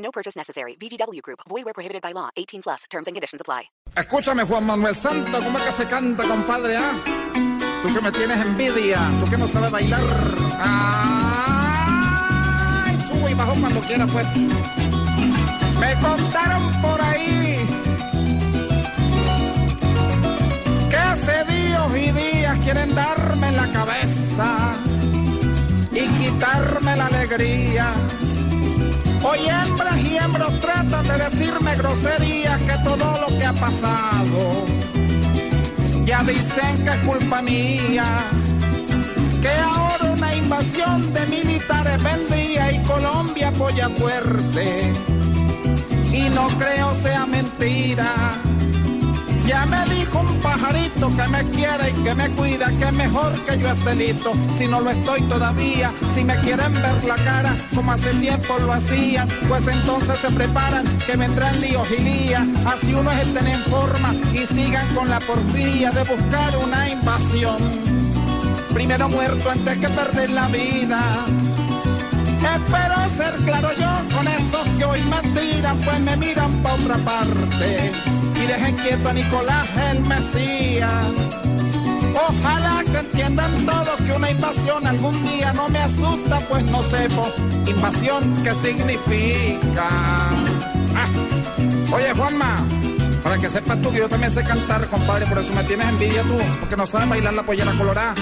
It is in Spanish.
No purchase necessary. VGW Group. Void where prohibited by law. 18 plus. Terms and conditions apply. Escúchame, Juan Manuel Santo, ¿cómo es que se canta, compadre? ah? Tú que me tienes envidia, tú que no sabes bailar. ¡Ay! Sube y bajo cuando quiera, pues. Me contaron por ahí que hace días y días quieren darme la cabeza y quitarme la alegría. Hoy hembras y hembros tratan de decirme groserías que todo lo que ha pasado. Ya dicen que es culpa mía, que ahora una invasión de militares vendría y Colombia apoya fuerte. Y no creo sea que me quiere y que me cuida, que es mejor que yo esté listo. Si no lo estoy todavía, si me quieren ver la cara como hace tiempo lo hacían, pues entonces se preparan que vendrán líos y lías. Así uno es el tener en forma y sigan con la porfía de buscar una invasión. Primero muerto antes que perder la vida. Espero ser claro yo con esos que hoy me tiran, pues me miran pa' otra parte dejen quieto a Nicolás el Mesías. Ojalá que entiendan todos que una invasión algún día no me asusta, pues no sepo invasión qué significa. Ah. Oye, Juanma, para que sepas tú que yo también sé cantar, compadre, por eso me tienes envidia tú, porque no sabes bailar la pollera colorada.